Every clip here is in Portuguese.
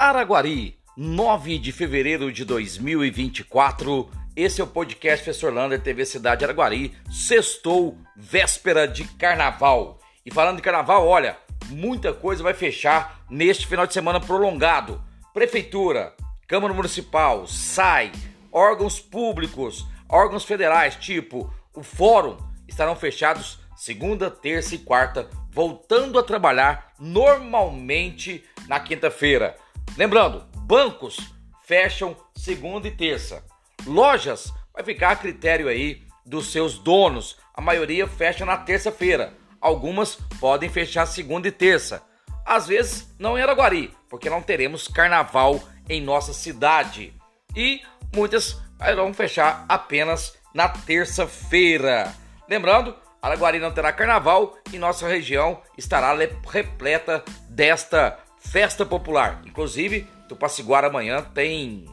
Araguari, 9 de fevereiro de 2024. Esse é o podcast Professor Lander, TV Cidade Araguari. Sextou, véspera de carnaval. E falando de carnaval, olha, muita coisa vai fechar neste final de semana prolongado. Prefeitura, Câmara Municipal, SAI, órgãos públicos, órgãos federais, tipo o Fórum, estarão fechados segunda, terça e quarta, voltando a trabalhar normalmente na quinta-feira. Lembrando, bancos fecham segunda e terça. Lojas vai ficar a critério aí dos seus donos. A maioria fecha na terça-feira. Algumas podem fechar segunda e terça. Às vezes não em Araguari, porque não teremos carnaval em nossa cidade. E muitas vão fechar apenas na terça-feira. Lembrando, Araguari não terá carnaval e nossa região estará repleta desta festa popular. Inclusive, Tupaciguara amanhã tem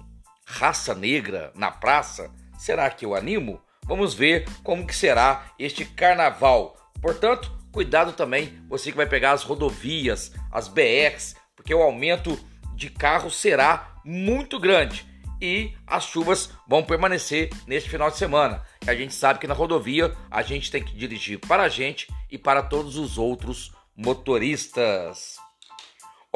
raça negra na praça. Será que eu animo? Vamos ver como que será este carnaval. Portanto, cuidado também você que vai pegar as rodovias, as BRs, porque o aumento de carros será muito grande e as chuvas vão permanecer neste final de semana. A gente sabe que na rodovia a gente tem que dirigir para a gente e para todos os outros motoristas.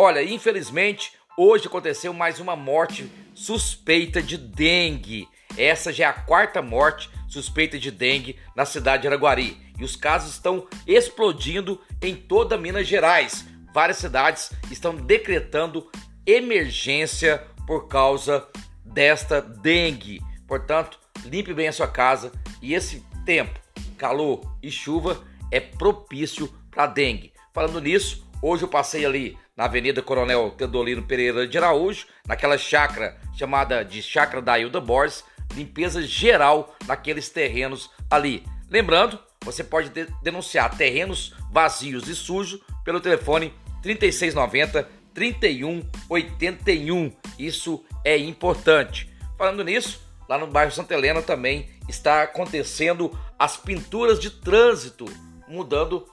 Olha, infelizmente, hoje aconteceu mais uma morte suspeita de dengue. Essa já é a quarta morte suspeita de dengue na cidade de Araguari. E os casos estão explodindo em toda Minas Gerais. Várias cidades estão decretando emergência por causa desta dengue. Portanto, limpe bem a sua casa e esse tempo, calor e chuva, é propício para dengue. Falando nisso, hoje eu passei ali na Avenida Coronel Teodolino Pereira de Araújo, naquela chácara chamada de Chácara da Hilda Borges, limpeza geral naqueles terrenos ali. Lembrando, você pode de denunciar terrenos vazios e sujos pelo telefone 3690 3181. Isso é importante. Falando nisso, lá no bairro Santa Helena também está acontecendo as pinturas de trânsito, mudando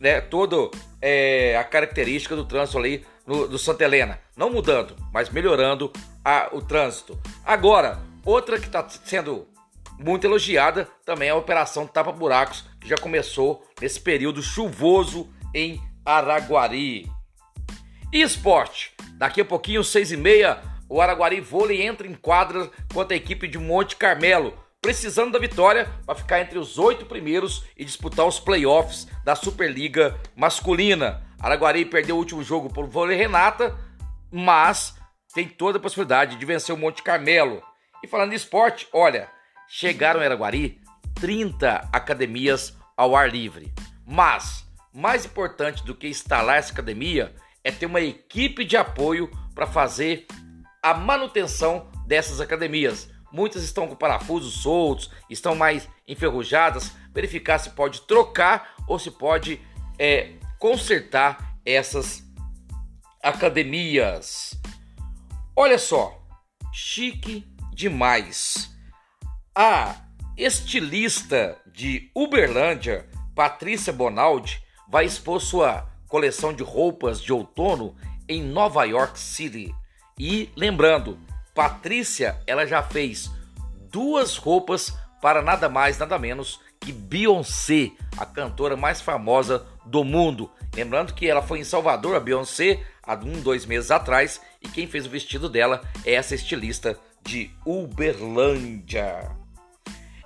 né, toda é, a característica do trânsito ali no, do Santa Helena. Não mudando, mas melhorando a, o trânsito. Agora, outra que está sendo muito elogiada também é a Operação Tapa Buracos, que já começou nesse período chuvoso em Araguari. E esporte. Daqui a pouquinho, seis e meia, o Araguari Vôlei entra em quadra contra a equipe de Monte Carmelo, precisando da vitória para ficar entre os oito primeiros e disputar os playoffs da Superliga Masculina. Araguari perdeu o último jogo por Vôlei Renata, mas tem toda a possibilidade de vencer o Monte Carmelo. E falando de esporte, olha, chegaram em Araguari 30 academias ao ar livre. Mas, mais importante do que instalar essa academia é ter uma equipe de apoio para fazer a manutenção dessas academias. Muitas estão com parafusos soltos, estão mais enferrujadas. Verificar se pode trocar ou se pode é, consertar essas academias. Olha só, chique demais. A estilista de Uberlândia, Patrícia Bonaldi, vai expor sua coleção de roupas de outono em Nova York City. E lembrando, Patrícia, ela já fez duas roupas para nada mais, nada menos que Beyoncé, a cantora mais famosa do mundo. Lembrando que ela foi em Salvador, a Beyoncé, há um, dois meses atrás, e quem fez o vestido dela é essa estilista de Uberlândia.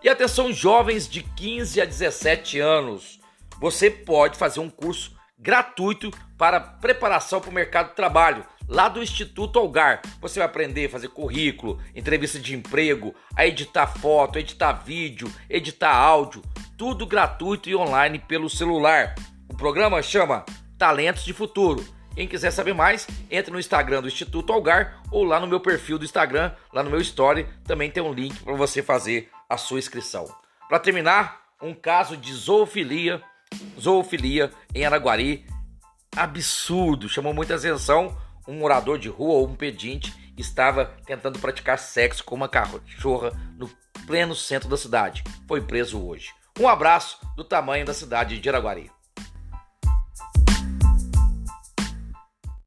E atenção, jovens de 15 a 17 anos, você pode fazer um curso gratuito para preparação para o mercado de trabalho. Lá do Instituto Algar, você vai aprender a fazer currículo, entrevista de emprego, a editar foto, editar vídeo, editar áudio, tudo gratuito e online pelo celular. O programa chama Talentos de Futuro. Quem quiser saber mais, entre no Instagram do Instituto Algar ou lá no meu perfil do Instagram, lá no meu story, também tem um link para você fazer a sua inscrição. Para terminar, um caso de zoofilia zoofilia em Araguari. Absurdo, chamou muita atenção. Um morador de rua ou um pedinte estava tentando praticar sexo com uma cachorra no pleno centro da cidade. Foi preso hoje. Um abraço do tamanho da cidade de Araguari.